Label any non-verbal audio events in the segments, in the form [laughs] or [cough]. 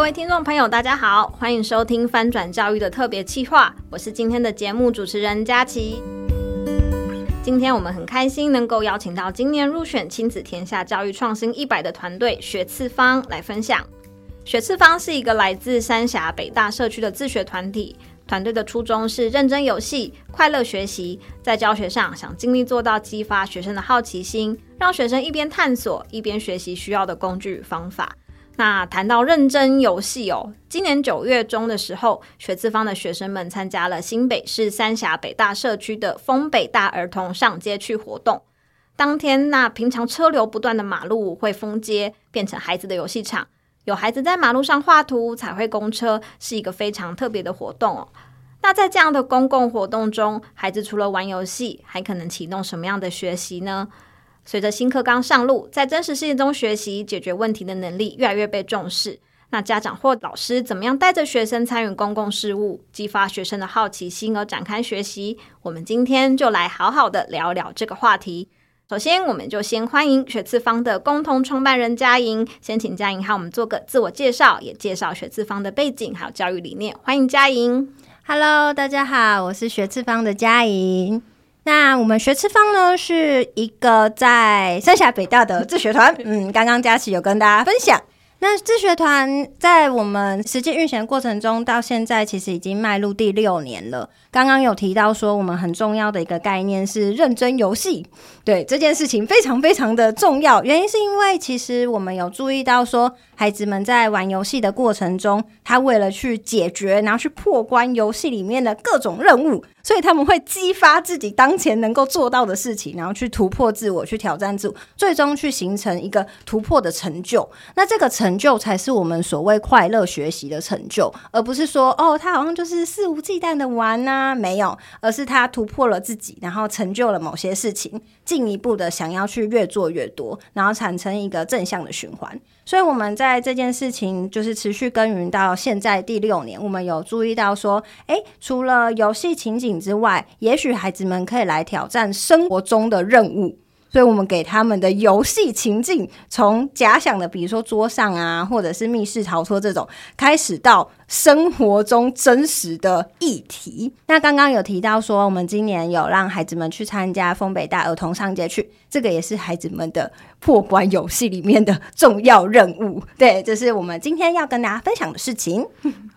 各位听众朋友，大家好，欢迎收听翻转教育的特别企划，我是今天的节目主持人佳琪。今天我们很开心能够邀请到今年入选亲子天下教育创新一百的团队学次方来分享。学次方是一个来自三峡北大社区的自学团体，团队的初衷是认真游戏、快乐学习，在教学上想尽力做到激发学生的好奇心，让学生一边探索一边学习需要的工具与方法。那谈到认真游戏哦，今年九月中的时候，学次方的学生们参加了新北市三峡北大社区的丰北大儿童上街去活动。当天，那平常车流不断的马路会封街，变成孩子的游戏场，有孩子在马路上画图、彩绘公车，是一个非常特别的活动哦。那在这样的公共活动中，孩子除了玩游戏，还可能启动什么样的学习呢？随着新课纲上路，在真实世界中学习解决问题的能力越来越被重视。那家长或老师怎么样带着学生参与公共事务，激发学生的好奇心而展开学习？我们今天就来好好的聊聊这个话题。首先，我们就先欢迎学次方的共同创办人佳莹，先请佳莹和我们做个自我介绍，也介绍学次方的背景还有教育理念。欢迎佳莹。Hello，大家好，我是学次方的佳莹。那我们学吃方呢，是一个在三峡北大的自学团。嗯，刚刚佳琪有跟大家分享。那自学团在我们实际运行过程中，到现在其实已经迈入第六年了。刚刚有提到说，我们很重要的一个概念是认真游戏。对，这件事情非常非常的重要，原因是因为其实我们有注意到说，孩子们在玩游戏的过程中，他为了。去解决，然后去破关游戏里面的各种任务。所以他们会激发自己当前能够做到的事情，然后去突破自我，去挑战自我，最终去形成一个突破的成就。那这个成成就才是我们所谓快乐学习的成就，而不是说哦，他好像就是肆无忌惮的玩呐，没有，而是他突破了自己，然后成就了某些事情，进一步的想要去越做越多，然后产生一个正向的循环。所以我们在这件事情就是持续耕耘到现在第六年，我们有注意到说，诶，除了游戏情景之外，也许孩子们可以来挑战生活中的任务。所以我们给他们的游戏情境，从假想的，比如说桌上啊，或者是密室逃脱这种，开始到生活中真实的议题。那刚刚有提到说，我们今年有让孩子们去参加丰北大儿童上街去，这个也是孩子们的破关游戏里面的重要任务。对，这是我们今天要跟大家分享的事情。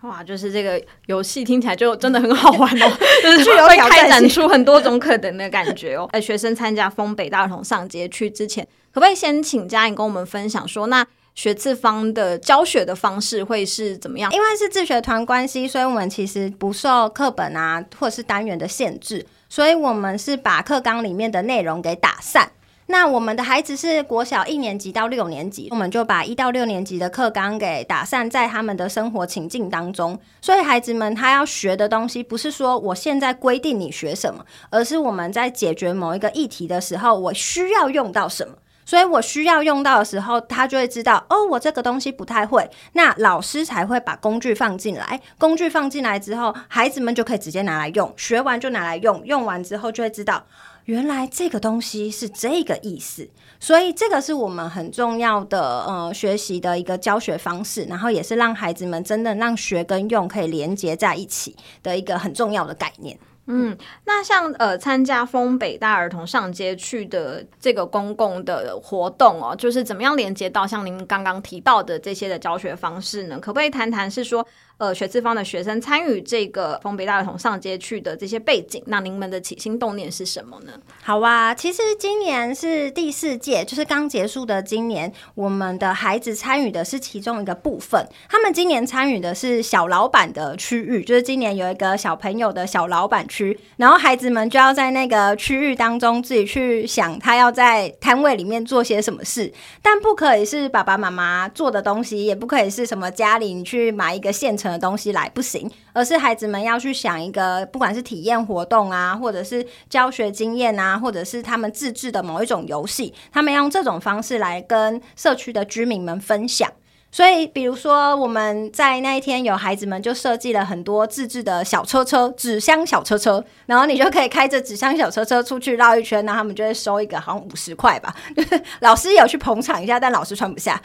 哇，就是这个游戏听起来就真的很好玩哦，就是会开展出很多种可能的感觉哦。呃，学生参加丰北大儿童上街去之前，可不可以先请佳颖跟我们分享说，那学次方的教学的方式会是怎么样？因为是自学团关系，所以我们其实不受课本啊或是单元的限制，所以我们是把课纲里面的内容给打散。那我们的孩子是国小一年级到六年级，我们就把一到六年级的课纲给打散在他们的生活情境当中。所以孩子们他要学的东西，不是说我现在规定你学什么，而是我们在解决某一个议题的时候，我需要用到什么。所以我需要用到的时候，他就会知道哦，我这个东西不太会。那老师才会把工具放进来，工具放进来之后，孩子们就可以直接拿来用，学完就拿来用，用完之后就会知道。原来这个东西是这个意思，所以这个是我们很重要的呃学习的一个教学方式，然后也是让孩子们真的让学跟用可以连接在一起的一个很重要的概念。嗯，那像呃参加丰北大儿童上街去的这个公共的活动哦，就是怎么样连接到像您刚刚提到的这些的教学方式呢？可不可以谈谈是说呃学资方的学生参与这个丰北大儿童上街去的这些背景？那您们的起心动念是什么呢？好啊，其实今年是第四届，就是刚结束的今年，我们的孩子参与的是其中一个部分。他们今年参与的是小老板的区域，就是今年有一个小朋友的小老板区，然后孩子们就要在那个区域当中自己去想，他要在摊位里面做些什么事，但不可以是爸爸妈妈做的东西，也不可以是什么家里你去买一个现成的东西来，不行，而是孩子们要去想一个，不管是体验活动啊，或者是教学经验啊，或者是他们自制的某一种游戏，他们用这种方式来跟社区的居民们分享。所以，比如说我们在那一天有孩子们就设计了很多自制的小车车，纸箱小车车，然后你就可以开着纸箱小车车出去绕一圈，然后他们就会收一个好像五十块吧。老师有去捧场一下，但老师穿不下，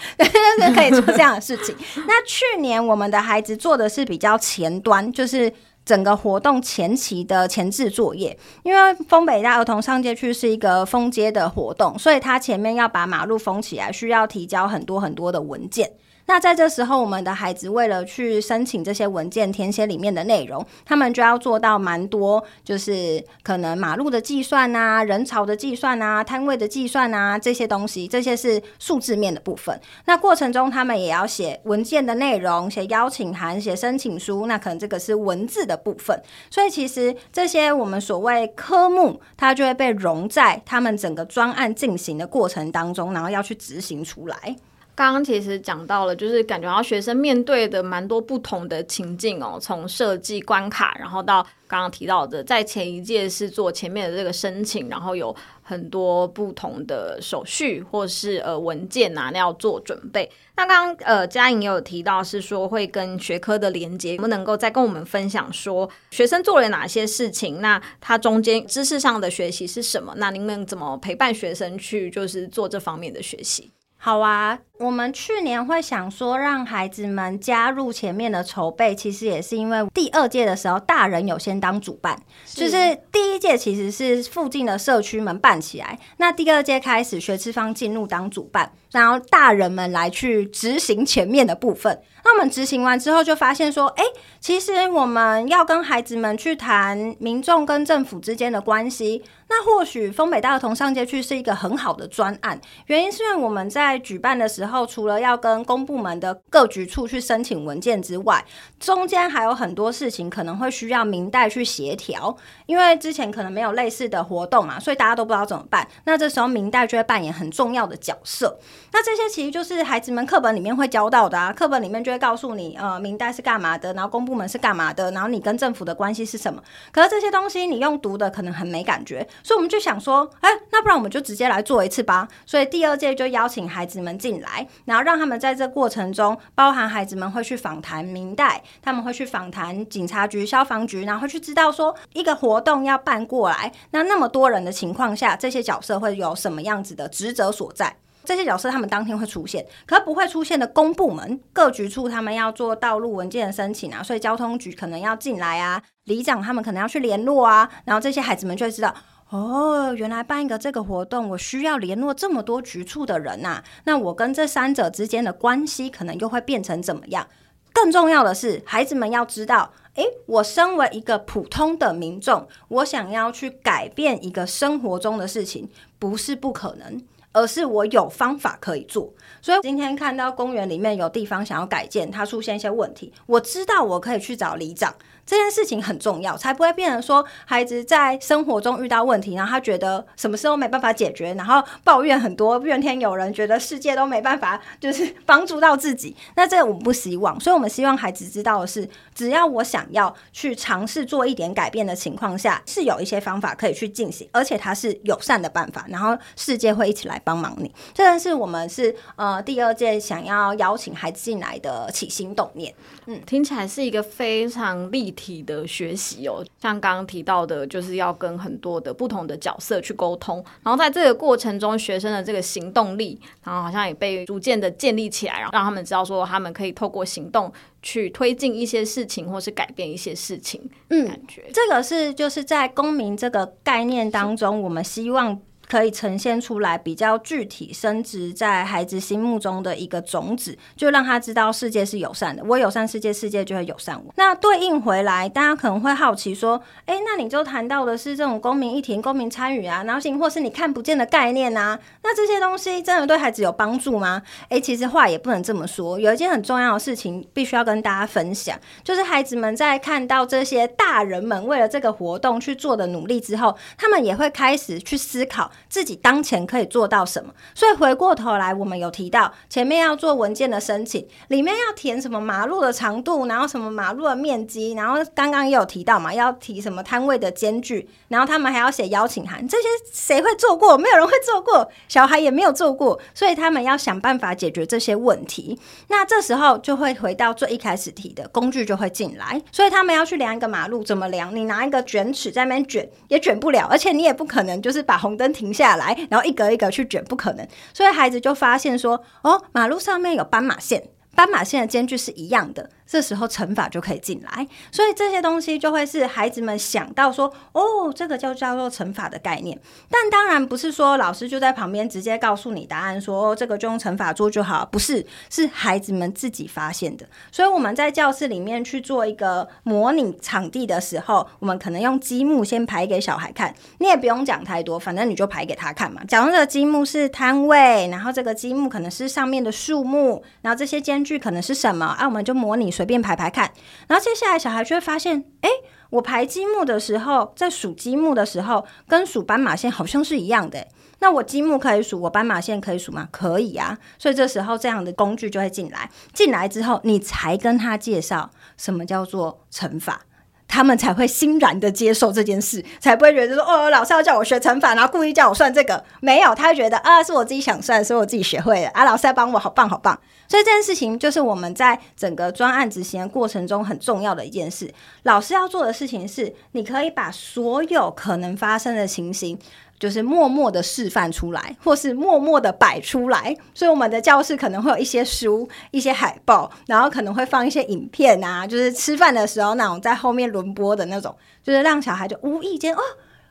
可以做这样的事情。那去年我们的孩子做的是比较前端，就是。整个活动前期的前置作业，因为丰北大儿童上街区是一个封街的活动，所以他前面要把马路封起来，需要提交很多很多的文件。那在这时候，我们的孩子为了去申请这些文件，填写里面的内容，他们就要做到蛮多，就是可能马路的计算啊、人潮的计算啊、摊位的计算啊这些东西，这些是数字面的部分。那过程中，他们也要写文件的内容、写邀请函、写申请书，那可能这个是文字的部分。所以其实这些我们所谓科目，它就会被融在他们整个专案进行的过程当中，然后要去执行出来。刚刚其实讲到了，就是感觉到学生面对的蛮多不同的情境哦，从设计关卡，然后到刚刚提到的，在前一届是做前面的这个申请，然后有很多不同的手续或是呃文件啊，那要做准备。那刚刚呃佳颖也有提到是说会跟学科的连接，能不能够再跟我们分享说学生做了哪些事情？那他中间知识上的学习是什么？那您们怎么陪伴学生去就是做这方面的学习？好啊，我们去年会想说让孩子们加入前面的筹备，其实也是因为第二届的时候，大人有先当主办，是。就是第一届其实是附近的社区们办起来，那第二届开始学资方进入当主办，然后大人们来去执行前面的部分。那我们执行完之后，就发现说，哎，其实我们要跟孩子们去谈民众跟政府之间的关系。那或许丰北大儿童上街去是一个很好的专案，原因是因为我们在举办的时候，除了要跟公部门的各局处去申请文件之外，中间还有很多事情可能会需要明代去协调，因为之前可能没有类似的活动嘛，所以大家都不知道怎么办。那这时候明代就会扮演很重要的角色。那这些其实就是孩子们课本里面会教到的啊，课本里面就会告诉你，呃，明代是干嘛的，然后公部门是干嘛的，然后你跟政府的关系是什么。可是这些东西你用读的可能很没感觉。所以我们就想说，哎，那不然我们就直接来做一次吧。所以第二届就邀请孩子们进来，然后让他们在这过程中，包含孩子们会去访谈明代，他们会去访谈警察局、消防局，然后去知道说一个活动要办过来，那那么多人的情况下，这些角色会有什么样子的职责所在？这些角色他们当天会出现，可不会出现的公部门各局处，他们要做道路文件的申请啊，所以交通局可能要进来啊，里长他们可能要去联络啊，然后这些孩子们就会知道。哦，原来办一个这个活动，我需要联络这么多局处的人呐、啊。那我跟这三者之间的关系，可能又会变成怎么样？更重要的是，孩子们要知道，诶，我身为一个普通的民众，我想要去改变一个生活中的事情，不是不可能，而是我有方法可以做。所以今天看到公园里面有地方想要改建，它出现一些问题，我知道我可以去找里长。这件事情很重要，才不会变成说孩子在生活中遇到问题，然后他觉得什么事都没办法解决，然后抱怨很多，怨天尤人，觉得世界都没办法就是帮助到自己。[laughs] 那这个我们不希望，所以我们希望孩子知道的是，只要我想要去尝试做一点改变的情况下，是有一些方法可以去进行，而且它是友善的办法，然后世界会一起来帮忙你。这个是我们是呃第二届想要邀请孩子进来的起心动念。嗯，听起来是一个非常立体。的学习哦，像刚刚提到的，就是要跟很多的不同的角色去沟通，然后在这个过程中，学生的这个行动力，然后好像也被逐渐的建立起来，然后让他们知道说，他们可以透过行动去推进一些事情，或是改变一些事情。嗯，感觉这个是就是在公民这个概念当中，我们希望。可以呈现出来比较具体、升值在孩子心目中的一个种子，就让他知道世界是友善的。我友善世界，世界就会友善我。那对应回来，大家可能会好奇说：“诶，那你就谈到的是这种公民议题、公民参与啊，然后，或是你看不见的概念啊？那这些东西真的对孩子有帮助吗？”诶，其实话也不能这么说。有一件很重要的事情必须要跟大家分享，就是孩子们在看到这些大人们为了这个活动去做的努力之后，他们也会开始去思考。自己当前可以做到什么。所以回过头来，我们有提到前面要做文件的申请，里面要填什么马路的长度，然后什么马路的面积，然后刚刚也有提到嘛，要提什么摊位的间距，然后他们还要写邀请函，这些谁会做过？没有人会做过，小孩也没有做过，所以他们要想办法解决这些问题。那这时候就会回到最一开始提的工具就会进来，所以他们要去量一个马路，怎么量？你拿一个卷尺在那边卷也卷不了，而且你也不可能就是把红灯停停下来，然后一格一格去卷，不可能。所以孩子就发现说，哦，马路上面有斑马线。斑马线的间距是一样的，这时候乘法就可以进来，所以这些东西就会是孩子们想到说，哦，这个就叫做乘法的概念。但当然不是说老师就在旁边直接告诉你答案说，哦、这个就用乘法做就好，不是，是孩子们自己发现的。所以我们在教室里面去做一个模拟场地的时候，我们可能用积木先排给小孩看，你也不用讲太多，反正你就排给他看嘛。假如这个积木是摊位，然后这个积木可能是上面的树木，然后这些间距。可能是什么啊？我们就模拟随便排排看，然后接下来小孩就会发现，哎，我排积木的时候，在数积木的时候，跟数斑马线好像是一样的。那我积木可以数，我斑马线可以数吗？可以啊。所以这时候这样的工具就会进来，进来之后，你才跟他介绍什么叫做乘法。他们才会欣然的接受这件事，才不会觉得说哦，老师要叫我学乘法，然后故意叫我算这个。没有，他会觉得啊，是我自己想算，所以我自己学会了啊，老师在帮我，好棒好棒。所以这件事情就是我们在整个专案执行的过程中很重要的一件事。老师要做的事情是，你可以把所有可能发生的情形。就是默默的示范出来，或是默默的摆出来。所以我们的教室可能会有一些书、一些海报，然后可能会放一些影片啊，就是吃饭的时候那种在后面轮播的那种，就是让小孩就无意间哦。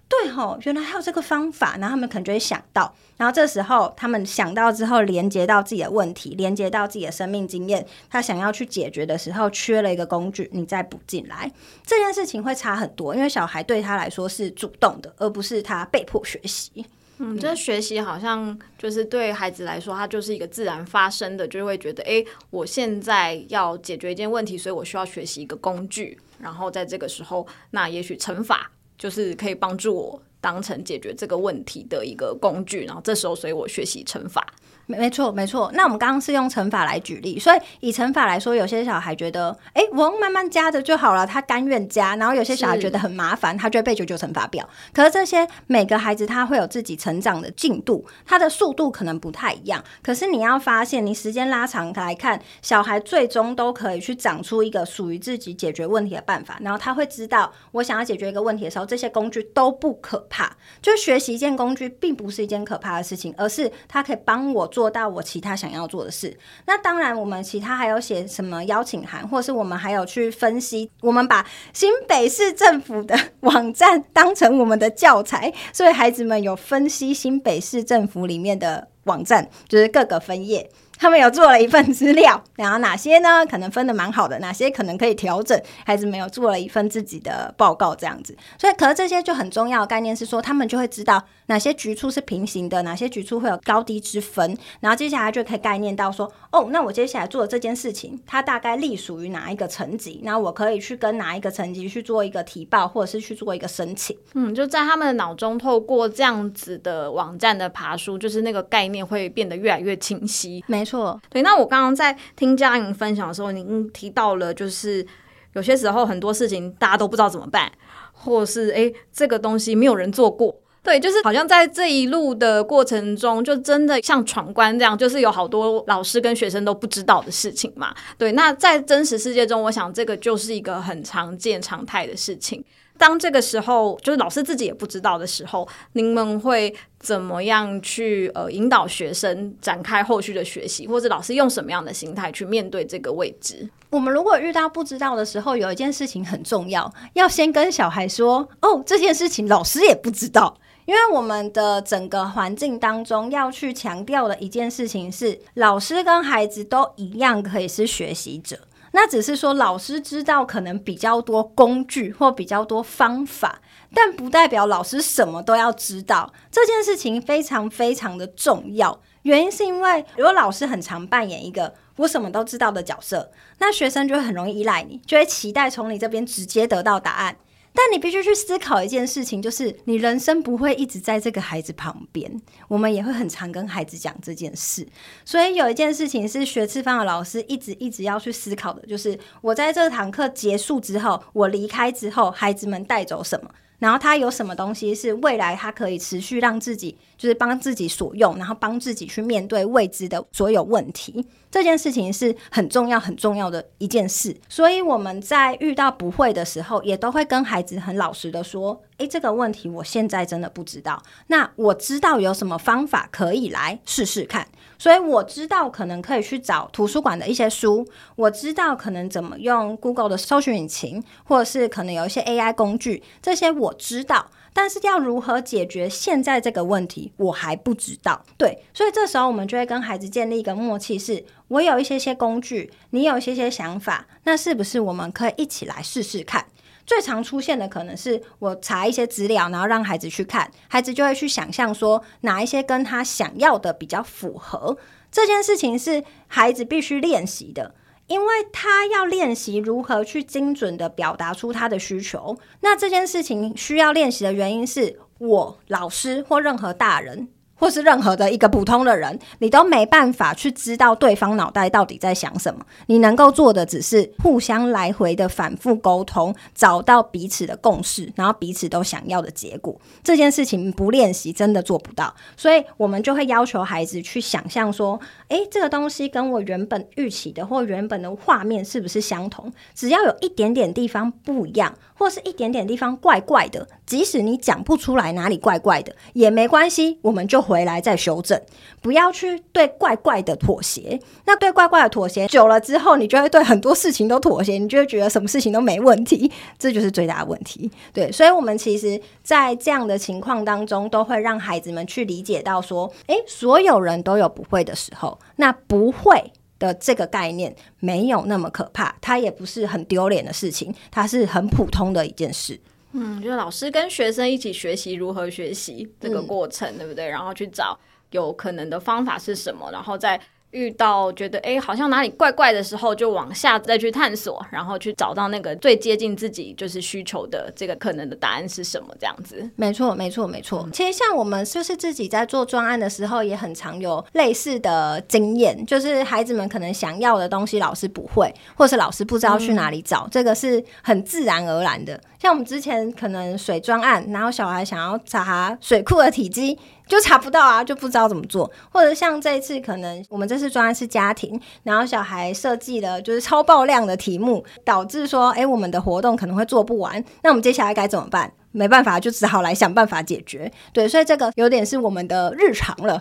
对吼，原来还有这个方法，然后他们可能就会想到，然后这时候他们想到之后，连接到自己的问题，连接到自己的生命经验，他想要去解决的时候，缺了一个工具，你再补进来，这件事情会差很多，因为小孩对他来说是主动的，而不是他被迫学习。嗯，这学习好像就是对孩子来说，他就是一个自然发生的，就会觉得，诶，我现在要解决一件问题，所以我需要学习一个工具，然后在这个时候，那也许乘法。就是可以帮助我当成解决这个问题的一个工具，然后这时候，所以我学习乘法。没错，没错。那我们刚刚是用乘法来举例，所以以乘法来说，有些小孩觉得，哎，我用慢慢加的就好了，他甘愿加。然后有些小孩觉得很麻烦，他就会背九九乘法表。可是这些每个孩子他会有自己成长的进度，他的速度可能不太一样。可是你要发现，你时间拉长来看，小孩最终都可以去长出一个属于自己解决问题的办法。然后他会知道，我想要解决一个问题的时候，这些工具都不可怕。就学习一件工具，并不是一件可怕的事情，而是它可以帮我。做到我其他想要做的事。那当然，我们其他还有写什么邀请函，或是我们还有去分析。我们把新北市政府的 [laughs] 网站当成我们的教材，所以孩子们有分析新北市政府里面的网站，就是各个分页。他们有做了一份资料，然后哪些呢？可能分的蛮好的，哪些可能可以调整？孩子没有做了一份自己的报告，这样子。所以，可是这些就很重要的概念是说，他们就会知道哪些局处是平行的，哪些局处会有高低之分。然后接下来就可以概念到说，哦，那我接下来做的这件事情，它大概隶属于哪一个层级？那我可以去跟哪一个层级去做一个提报，或者是去做一个申请。嗯，就在他们的脑中透过这样子的网站的爬书，就是那个概念会变得越来越清晰。没错，对。那我刚刚在听佳莹分享的时候，您提到了，就是有些时候很多事情大家都不知道怎么办，或是诶，这个东西没有人做过。对，就是好像在这一路的过程中，就真的像闯关这样，就是有好多老师跟学生都不知道的事情嘛。对，那在真实世界中，我想这个就是一个很常见常态的事情。当这个时候，就是老师自己也不知道的时候，您们会怎么样去呃引导学生展开后续的学习，或者老师用什么样的心态去面对这个未知？我们如果遇到不知道的时候，有一件事情很重要，要先跟小孩说：“哦，这件事情老师也不知道。”因为我们的整个环境当中要去强调的一件事情是，老师跟孩子都一样可以是学习者。那只是说，老师知道可能比较多工具或比较多方法，但不代表老师什么都要知道。这件事情非常非常的重要，原因是因为如果老师很常扮演一个我什么都知道的角色，那学生就会很容易依赖你，就会期待从你这边直接得到答案。但你必须去思考一件事情，就是你人生不会一直在这个孩子旁边。我们也会很常跟孩子讲这件事，所以有一件事情是学次方的老师一直一直要去思考的，就是我在这堂课结束之后，我离开之后，孩子们带走什么。然后他有什么东西是未来他可以持续让自己就是帮自己所用，然后帮自己去面对未知的所有问题，这件事情是很重要很重要的一件事。所以我们在遇到不会的时候，也都会跟孩子很老实的说：“诶，这个问题我现在真的不知道。那我知道有什么方法可以来试试看。”所以我知道可能可以去找图书馆的一些书，我知道可能怎么用 Google 的搜寻引擎，或者是可能有一些 AI 工具，这些我知道。但是要如何解决现在这个问题，我还不知道。对，所以这时候我们就会跟孩子建立一个默契是，我有一些些工具，你有一些些想法，那是不是我们可以一起来试试看？最常出现的可能是我查一些资料，然后让孩子去看，孩子就会去想象说哪一些跟他想要的比较符合。这件事情是孩子必须练习的，因为他要练习如何去精准的表达出他的需求。那这件事情需要练习的原因是我老师或任何大人。或是任何的一个普通的人，你都没办法去知道对方脑袋到底在想什么。你能够做的只是互相来回的反复沟通，找到彼此的共识，然后彼此都想要的结果。这件事情不练习真的做不到，所以我们就会要求孩子去想象说：诶，这个东西跟我原本预期的或原本的画面是不是相同？只要有一点点地方不一样，或是一点点地方怪怪的，即使你讲不出来哪里怪怪的也没关系，我们就。回来再修正，不要去对怪怪的妥协。那对怪怪的妥协久了之后，你就会对很多事情都妥协，你就会觉得什么事情都没问题，这就是最大的问题。对，所以，我们其实，在这样的情况当中，都会让孩子们去理解到说，诶，所有人都有不会的时候，那不会的这个概念没有那么可怕，它也不是很丢脸的事情，它是很普通的一件事。嗯，就是老师跟学生一起学习如何学习这个过程，嗯、对不对？然后去找有可能的方法是什么，然后再。遇到觉得哎，好像哪里怪怪的时候，就往下再去探索，然后去找到那个最接近自己就是需求的这个可能的答案是什么？这样子，没错，没错，没错。其实像我们就是自己在做专案的时候，也很常有类似的经验，就是孩子们可能想要的东西，老师不会，或是老师不知道去哪里找，嗯、这个是很自然而然的。像我们之前可能水专案，然后小孩想要查水库的体积。就查不到啊，就不知道怎么做，或者像这一次，可能我们这次专案是家庭，然后小孩设计了就是超爆量的题目，导致说，哎，我们的活动可能会做不完，那我们接下来该怎么办？没办法，就只好来想办法解决。对，所以这个有点是我们的日常了。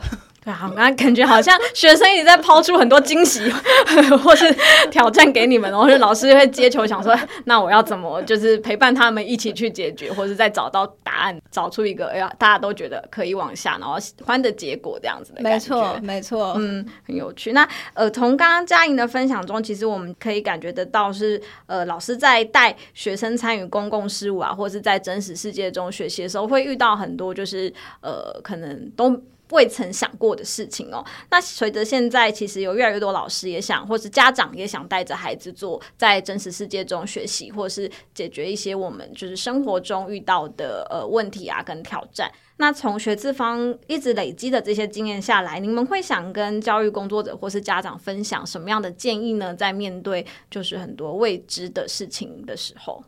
好，那感觉好像学生一直在抛出很多惊喜 [laughs] 或是挑战给你们，然后老师会接球，想说那我要怎么就是陪伴他们一起去解决，或是再找到答案，找出一个哎呀大家都觉得可以往下，然后喜欢的结果这样子的感觉。没错，没错，嗯，很有趣。那呃，从刚刚嘉莹的分享中，其实我们可以感觉得到是呃，老师在带学生参与公共事务啊，或是在真实世界中学习的时候，会遇到很多就是呃，可能都。未曾想过的事情哦。那随着现在，其实有越来越多老师也想，或是家长也想带着孩子做在真实世界中学习，或是解决一些我们就是生活中遇到的呃问题啊跟挑战。那从学次方一直累积的这些经验下来，你们会想跟教育工作者或是家长分享什么样的建议呢？在面对就是很多未知的事情的时候。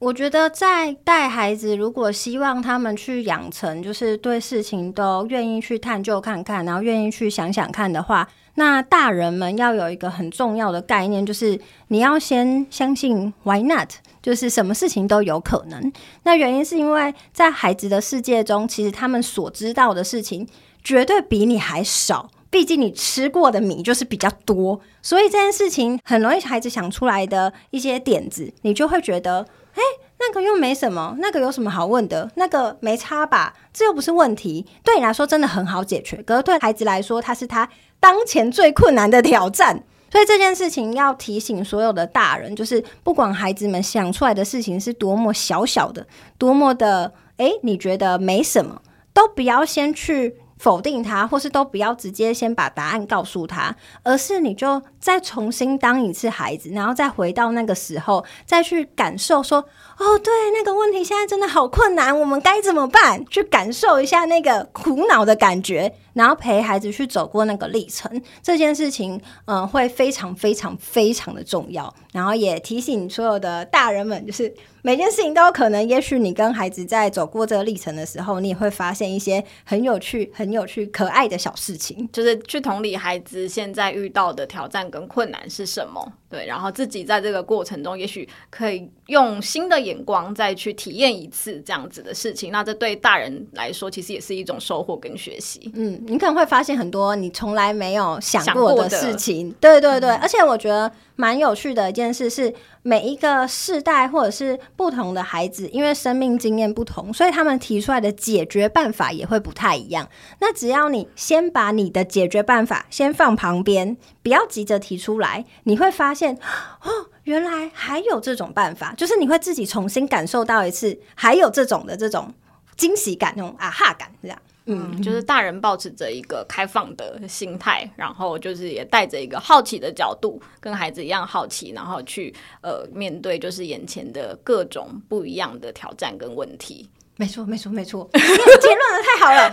我觉得在带孩子，如果希望他们去养成，就是对事情都愿意去探究看看，然后愿意去想想看的话，那大人们要有一个很重要的概念，就是你要先相信 Why not？就是什么事情都有可能。那原因是因为在孩子的世界中，其实他们所知道的事情绝对比你还少。毕竟你吃过的米就是比较多，所以这件事情很容易孩子想出来的一些点子，你就会觉得。哎，那个又没什么，那个有什么好问的？那个没差吧？这又不是问题，对你来说真的很好解决。可是对孩子来说，他是他当前最困难的挑战。所以这件事情要提醒所有的大人，就是不管孩子们想出来的事情是多么小小的，多么的，哎，你觉得没什么，都不要先去。否定他，或是都不要直接先把答案告诉他，而是你就再重新当一次孩子，然后再回到那个时候，再去感受说，哦，对，那个问题现在真的好困难，我们该怎么办？去感受一下那个苦恼的感觉，然后陪孩子去走过那个历程，这件事情，嗯、会非常非常非常的重要。然后也提醒所有的大人们，就是。每件事情都有可能，也许你跟孩子在走过这个历程的时候，你也会发现一些很有趣、很有趣、可爱的小事情，就是去同理孩子现在遇到的挑战跟困难是什么。对，然后自己在这个过程中，也许可以用新的眼光再去体验一次这样子的事情。那这对大人来说，其实也是一种收获跟学习。嗯，你可能会发现很多你从来没有想过的事情。对对对，嗯，而且我觉得蛮有趣的一件事是，每一个世代或者是不同的孩子，因为生命经验不同，所以他们提出来的解决办法也会不太一样。那只要你先把你的解决办法先放旁边，不要急着提出来，你会发现哦，原来还有这种办法，就是你会自己重新感受到一次，还有这种的这种惊喜感，那种啊哈感，这样。嗯，就是大人保持着一个开放的心态，然后就是也带着一个好奇的角度，跟孩子一样好奇，然后去呃面对就是眼前的各种不一样的挑战跟问题。没错，没错，没错，[laughs] 结论的太好了。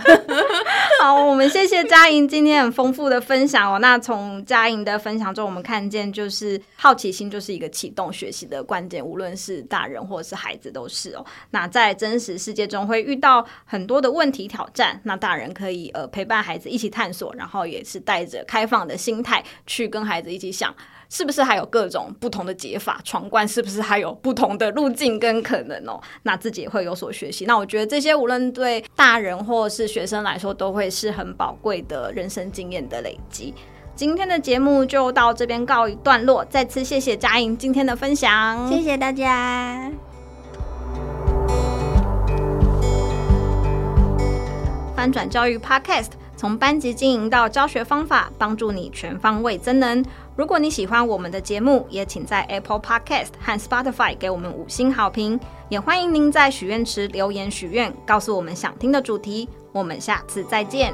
[laughs] 好，我们谢谢佳莹今天很丰富的分享哦。那从佳莹的分享中，我们看见就是好奇心就是一个启动学习的关键，无论是大人或是孩子都是哦。那在真实世界中会遇到很多的问题挑战，那大人可以呃陪伴孩子一起探索，然后也是带着开放的心态去跟孩子一起想。是不是还有各种不同的解法？闯关是不是还有不同的路径跟可能哦？那自己也会有所学习。那我觉得这些无论对大人或是学生来说，都会是很宝贵的人生经验的累积。今天的节目就到这边告一段落，再次谢谢佳莹今天的分享，谢谢大家。翻转教育 Podcast，从班级经营到教学方法，帮助你全方位增能。如果你喜欢我们的节目，也请在 Apple Podcast 和 Spotify 给我们五星好评。也欢迎您在许愿池留言许愿，告诉我们想听的主题。我们下次再见。